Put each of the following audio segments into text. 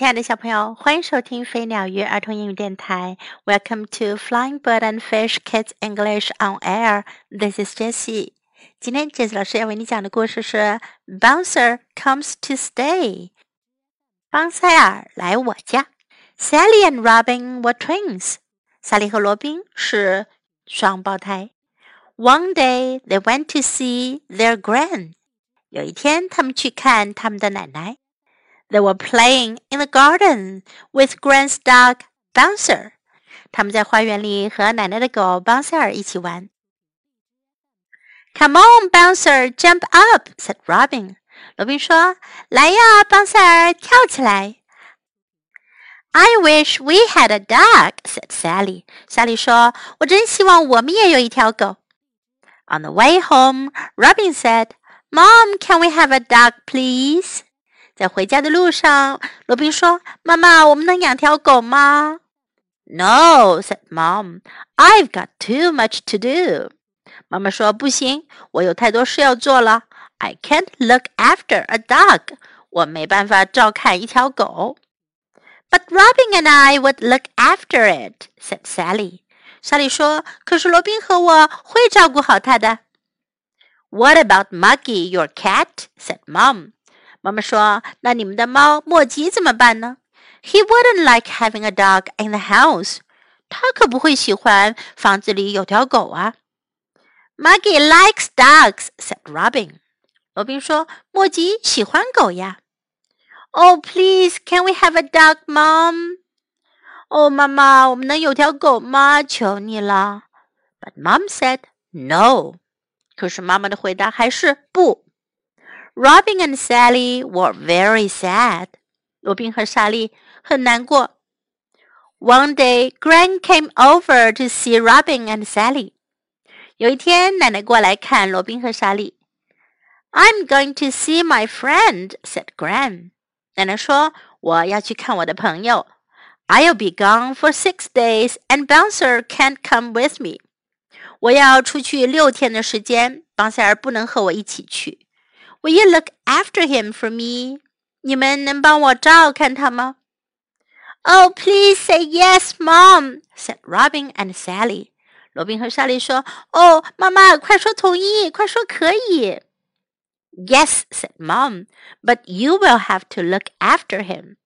亲爱的小朋友，欢迎收听飞鸟鱼儿童英语电台。Welcome to Flying Bird and Fish Kids English on Air. This is Jessie. 今天 Jessie 老师要为你讲的故事是《Bouncer Comes to Stay》。邦塞尔来我家。Sally and Robin were twins. 萨莉和罗宾是双胞胎。One day they went to see their grand. 有一天，他们去看他们的奶奶。They were playing in the garden with Gran's dog Bouncer。他们在花园里和奶奶的狗 Bouncer 一起玩。Come on, Bouncer, jump up," said Robin. 罗宾说：“来呀，Bouncer，跳起来。” I wish we had a dog," said Sally. Sally 说：“我真希望我们也有一条狗。” On the way home, Robin said, "Mom, can we have a dog, please?" 在回家的路上，罗宾说：“妈妈，我们能养条狗吗？”“No,” said Mom. “I've got too much to do.” 妈妈说：“不行，我有太多事要做了。I can't look after a dog. 我没办法照看一条狗。”“But Robin and I would look after it,” said Sally. 莎莉说：“可是罗宾和我会照顾好它的。” “What about Moggy, your cat?” said Mom. 妈妈说：“那你们的猫莫吉怎么办呢？”He wouldn't like having a dog in the house。他可不会喜欢房子里有条狗啊。Maggie likes dogs," said Robin. 罗宾说：“莫吉喜欢狗呀。” Oh, please, can we have a dog, Mom? 哦，妈妈，我们能有条狗吗？求你了。But Mom said no. 可是妈妈的回答还是不。Robin and Sally were very sad. 罗宾和莎莉很难过。One day, Gran came over to see Robin and Sally. 有一天，奶奶过来看罗宾和莎莉。I'm going to see my friend," said Gran. 奶奶说：“我要去看我的朋友。I'll be gone for six days, and Bouncer can't come with me. 我要出去六天的时间，邦塞尔不能和我一起去。” Will you look after him for me? 你们能帮我照看他吗？Oh, please say yes, Mom," said Robin and Sally. 罗宾和莎莉说：“哦，妈妈，快说同意，快说可以。” Yes, said Mom, but you will have to look after him.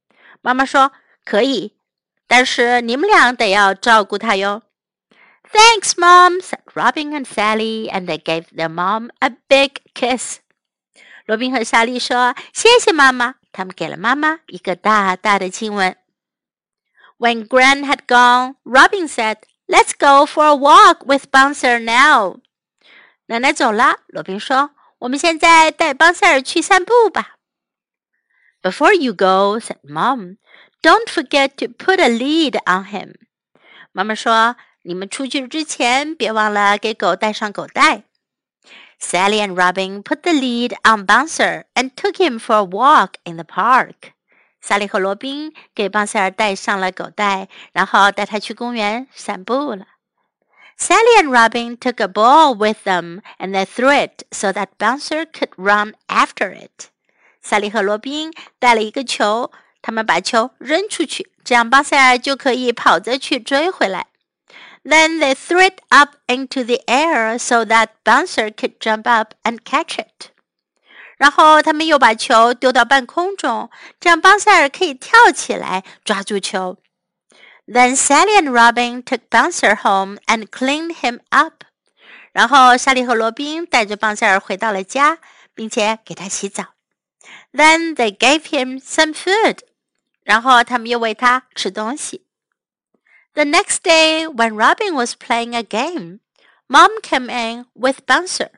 妈妈说：“可以，但是你们俩得要照顾他哟。” Thanks, Mom, said Robin and Sally, and they gave their mom a big kiss. 罗宾和莎莉说：“谢谢妈妈。”他们给了妈妈一个大大的亲吻。When Grand had gone, Robin said, "Let's go for a walk with Bouncer now." 奶奶走了，罗宾说：“我们现在带邦塞尔去散步吧。” Before you go, said Mom, "Don't forget to put a lead on him." 妈妈说：“你们出去之前，别忘了给狗带上狗带。” Sally and Robin put the lead on Bouncer and took him for a walk in the park. 萨莉和罗宾给邦塞尔带上了狗带，然后带他去公园散步了。Sally and Robin took a ball with them and they threw it so that Bouncer could run after it. 萨莉和罗宾带了一个球，他们把球扔出去，这样邦塞尔就可以跑着去追回来。 then they threw it up into the air so that Bouncer could jump up and catch it. 然后他们又把球丢到半空中，这样邦塞尔可以跳起来抓住球。Then Sally and Robin took Bouncer home and cleaned him up. 然后莎莉和罗宾带着邦塞尔回到了家，并且给他洗澡。Then they gave him some food. 然后他们又喂他吃东西。 the next day, when Robin was playing a game, Mom came in with Bouncer.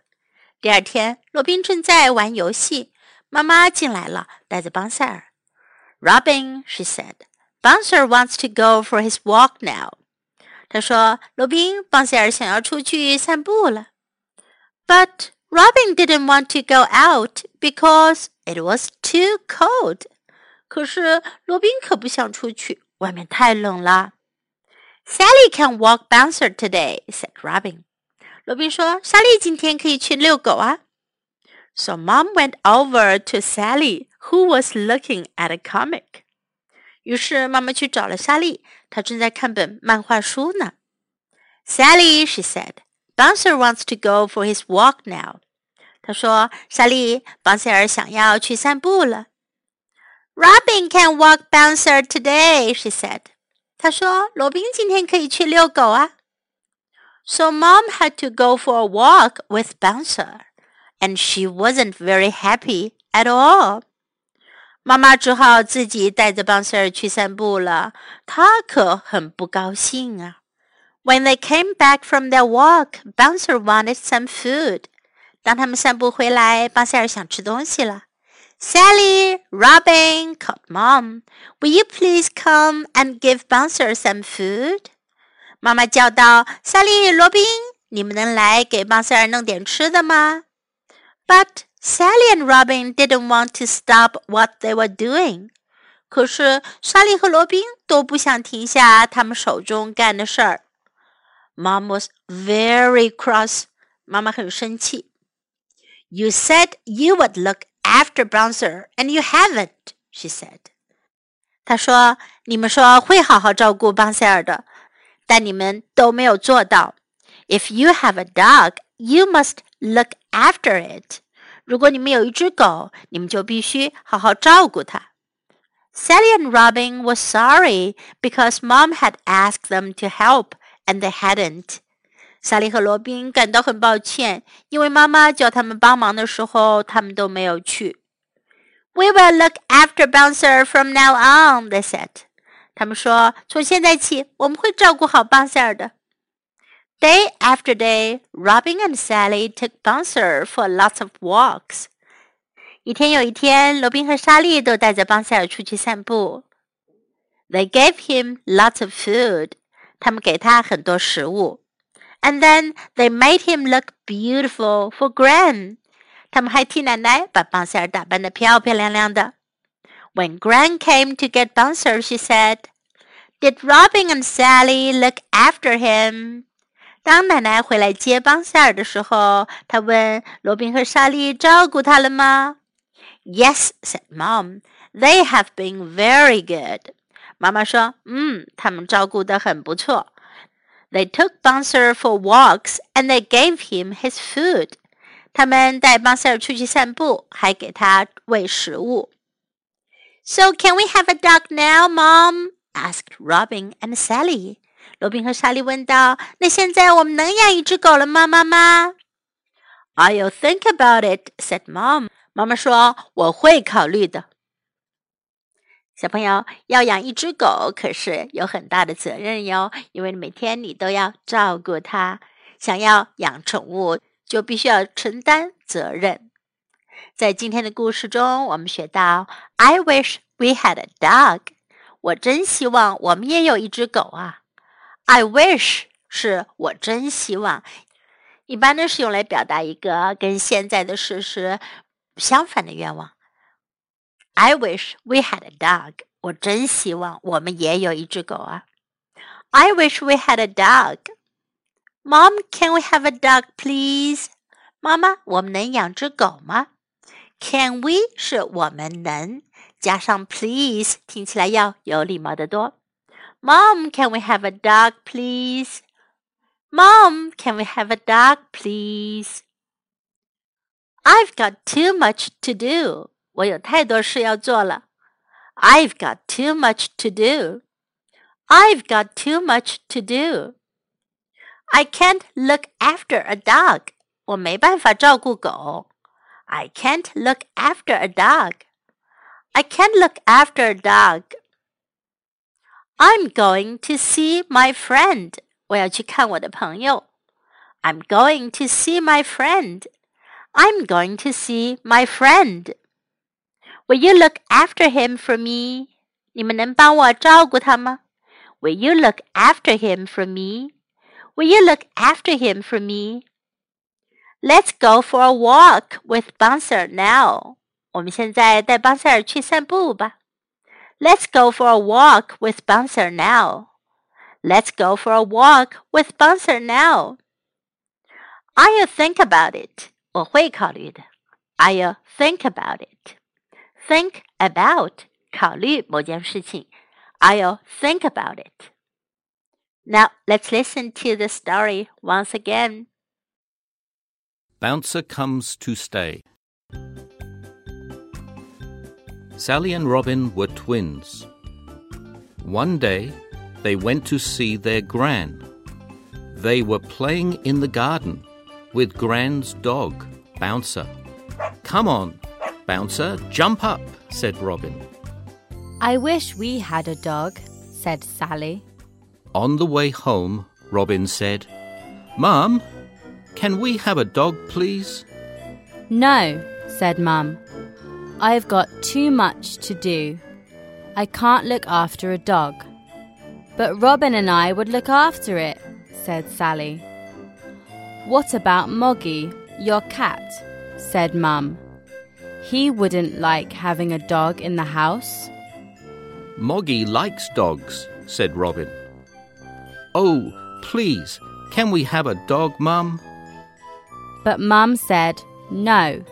第二天，罗宾正在玩游戏，妈妈进来了，带着邦塞尔。Robin, she said, Bouncer wants to go for his walk now. 她说：“罗宾，邦塞尔想要出去散步了。” But Robin didn't want to go out because it was too cold. 可是罗宾可不想出去，外面太冷了。 Sally can walk Bouncer today," said Robin. 罗宾说：“莎莉今天可以去遛狗啊。” So Mom went over to Sally, who was looking at a comic. 于是妈妈去找了莎莉，她正在看本漫画书呢。Sally, she said, Bouncer wants to go for his walk now. 她说：“莎莉，邦塞尔想要去散步了。” Robin can walk Bouncer today, she said. 她说：“罗宾今天可以去遛狗啊。” So mom had to go for a walk with Bouncer, and she wasn't very happy at all. 妈妈只好自己带着邦塞尔去散步了，她可很不高兴啊。When they came back from their walk, Bouncer wanted some food. 当他们散步回来，邦塞尔想吃东西了。Sally, Robin, called Mom, "Will you please come and give Bouncer some food?" 妈妈叫道：“萨莉、罗宾，你们能来给邦塞尔弄点吃的吗？”But Sally and Robin didn't want to stop what they were doing. 可是莎莉和罗宾都不想停下他们手中干的事儿。Mom was very cross. 妈妈很生气。You said you would look after Bouncer, and you haven't, she said. 她说：“你们说会好好照顾邦塞尔的，但你们都没有做到。If you have a dog, you must look after it. 如果你们有一只狗，你们就必须好好照顾它。Sally and Robin were sorry because Mom had asked them to help and they hadn't. 萨莉和罗宾感到很抱歉，因为妈妈叫他们帮忙的时候，他们都没有去。We will look after Bouncer from now on, they said. 他们说，从现在起，我们会照顾好邦塞尔的。Day after day, Robin and Sally took Bouncer for lots of walks. 一天又一天，罗宾和莎莉都带着邦塞尔出去散步。They gave him lots of food. 他们给他很多食物。 and then they made him look beautiful for Gran. 他们还替奶奶把邦塞尔打扮得漂漂亮亮的。When Gran came to get Bouncer, she said, "Did Robin and Sally look after him?" 当奶奶回来接邦塞尔的时候，她问罗宾和莎莉照顾他了吗？Yes, said Mom. They have been very good. 妈妈说，嗯，他们照顾得很不错。 they took Bouncer for walks and they gave him his food. 他们带邦塞尔出去散步，还给他喂食物。So can we have a dog now, Mom? asked Robin and Sally. 罗宾和莎莉问道：“那现在我们能养一只狗了吗，妈妈？”I'll think about it," said Mom. 妈妈说：“我会考虑的。” ”小朋友要养一只狗，可是有很大的责任哟，因为每天你都要照顾它。想要养宠物，就必须要承担责任。在今天的故事中，我们学到：“I wish we had a dog。”我真希望我们也有一只狗啊。“I wish” 是我真希望，一般呢是用来表达一个跟现在的事实相反的愿望。I wish we had a dog. 我真希望我们也有一只狗啊。I wish we had a dog. Mom, can we have a dog, please? 妈妈，我们能养只狗吗？Can we 是我们能，加上 please 听起来要有礼貌得多。Mom, can we have a dog, please? Mom, can we have a dog, please? I've got too much to do. 我有太多事要做了。I've got too much to do. I've got too much to do. I can't look after a dog. 我没办法照顾狗。I can't look after a dog. I can't look after a dog. I'm going to see my friend. 我要去看我的朋友。I'm going to see my friend. I'm going to see my friend. Will you look after him for me? 你们能帮我照顾他吗？Will you look after him for me? Will you look after him for me? Let's go for a walk with Bouncer now. 我们现在带邦塞尔去散步吧。Let's go for a walk with Bouncer now. Let's go for a walk with Bouncer now. I'll think about it. 我会考虑的。I'll think about it think about 考虑某件事情 I'll think about it. Now let's listen to the story once again. Bouncer comes to stay. Sally and Robin were twins. One day, they went to see their Gran. They were playing in the garden with Gran's dog, Bouncer. Come on, Bouncer, jump up, said Robin. I wish we had a dog, said Sally. On the way home, Robin said, Mum, can we have a dog, please? No, said Mum. I've got too much to do. I can't look after a dog. But Robin and I would look after it, said Sally. What about Moggy, your cat? said Mum. He wouldn't like having a dog in the house. Moggy likes dogs, said Robin. Oh, please, can we have a dog, Mum? But Mum said no.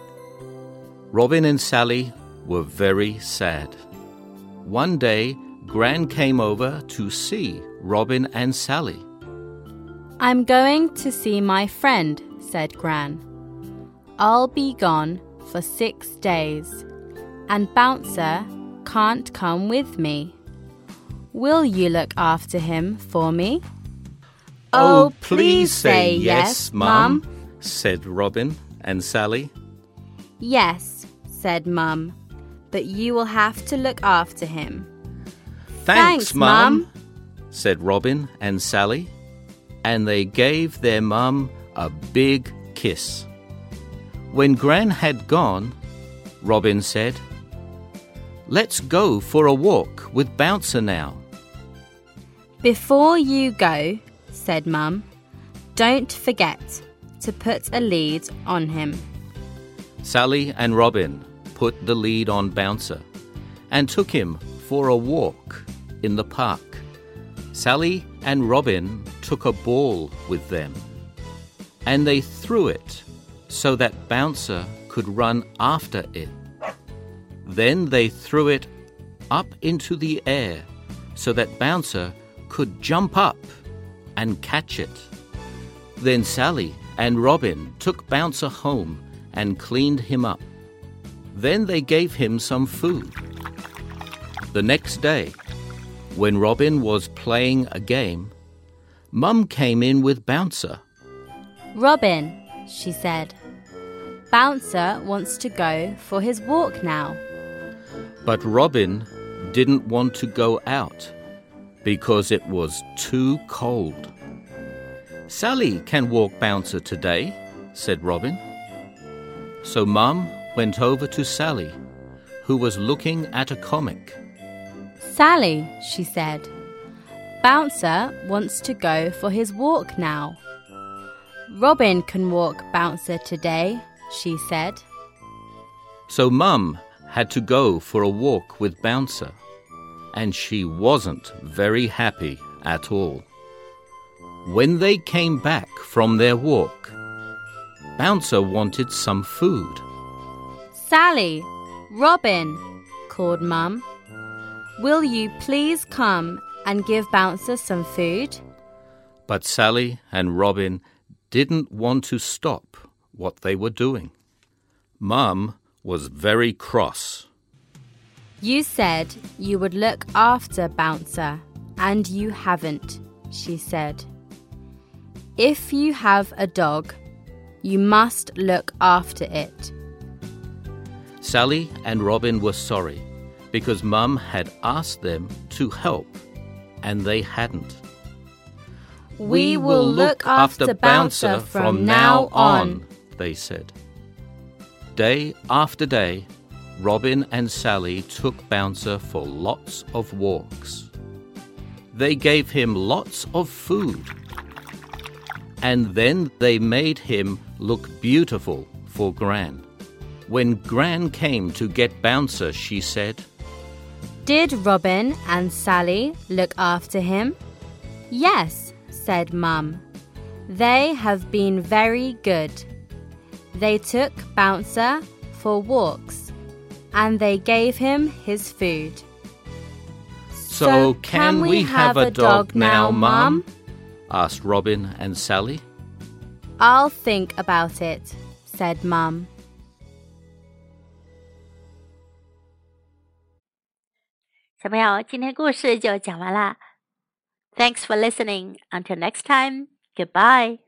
Robin and Sally were very sad. One day, Gran came over to see Robin and Sally. I'm going to see my friend, said Gran. I'll be gone for six days, and Bouncer can't come with me. Will you look after him for me? Oh, oh please say yes, Mum, said Robin and Sally. Yes, said Mum, but you will have to look after him. Thanks, Mum. said Robin and Sally, and they gave their mum a big kiss. When Gran had gone, Robin said, Let's go for a walk with Bouncer now. Before you go, said Mum, don't forget to put a lead on him. Sally and Robin put the lead on Bouncer and took him for a walk in the park. Sally and Robin took a ball with them and they threw it so that Bouncer could run after it. Then they threw it up into the air so that Bouncer could jump up and catch it. Then Sally and Robin took Bouncer home and cleaned him up. Then they gave him some food. The next day, when Robin was playing a game, Mum came in with Bouncer. Robin, she said, Bouncer wants to go for his walk now. But Robin didn't want to go out because it was too cold. Sally can walk Bouncer today, said Robin. So Mum went over to Sally, who was looking at a comic. Sally, she said, Bouncer wants to go for his walk now. Robin can walk Bouncer today, she said. So Mum had to go for a walk with Bouncer, and she wasn't very happy at all. When they came back from their walk, Bouncer wanted some food. Sally, Robin, called Mum. Will you please come and give Bouncer some food? But Sally and Robin didn't want to stop what they were doing. Mum was very cross. You said you would look after Bouncer, and you haven't, she said. If you have a dog, you must look after it. Sally and Robin were sorry because Mum had asked them to help and they hadn't. We will look after Bouncer from now on, they said. Day after day, Robin and Sally took Bouncer for lots of walks. They gave him lots of food. And then they made him look beautiful for Gran. When Gran came to get Bouncer, she said, Did Robin and Sally look after him? Yes, said Mum. They have been very good. They took Bouncer for walks, and they gave him his food. So, so can, can, we, have, have a dog, dog now, Mum? asked Robin and Sally. I'll think about it, said Mum. Thanks for listening. Until next time, goodbye.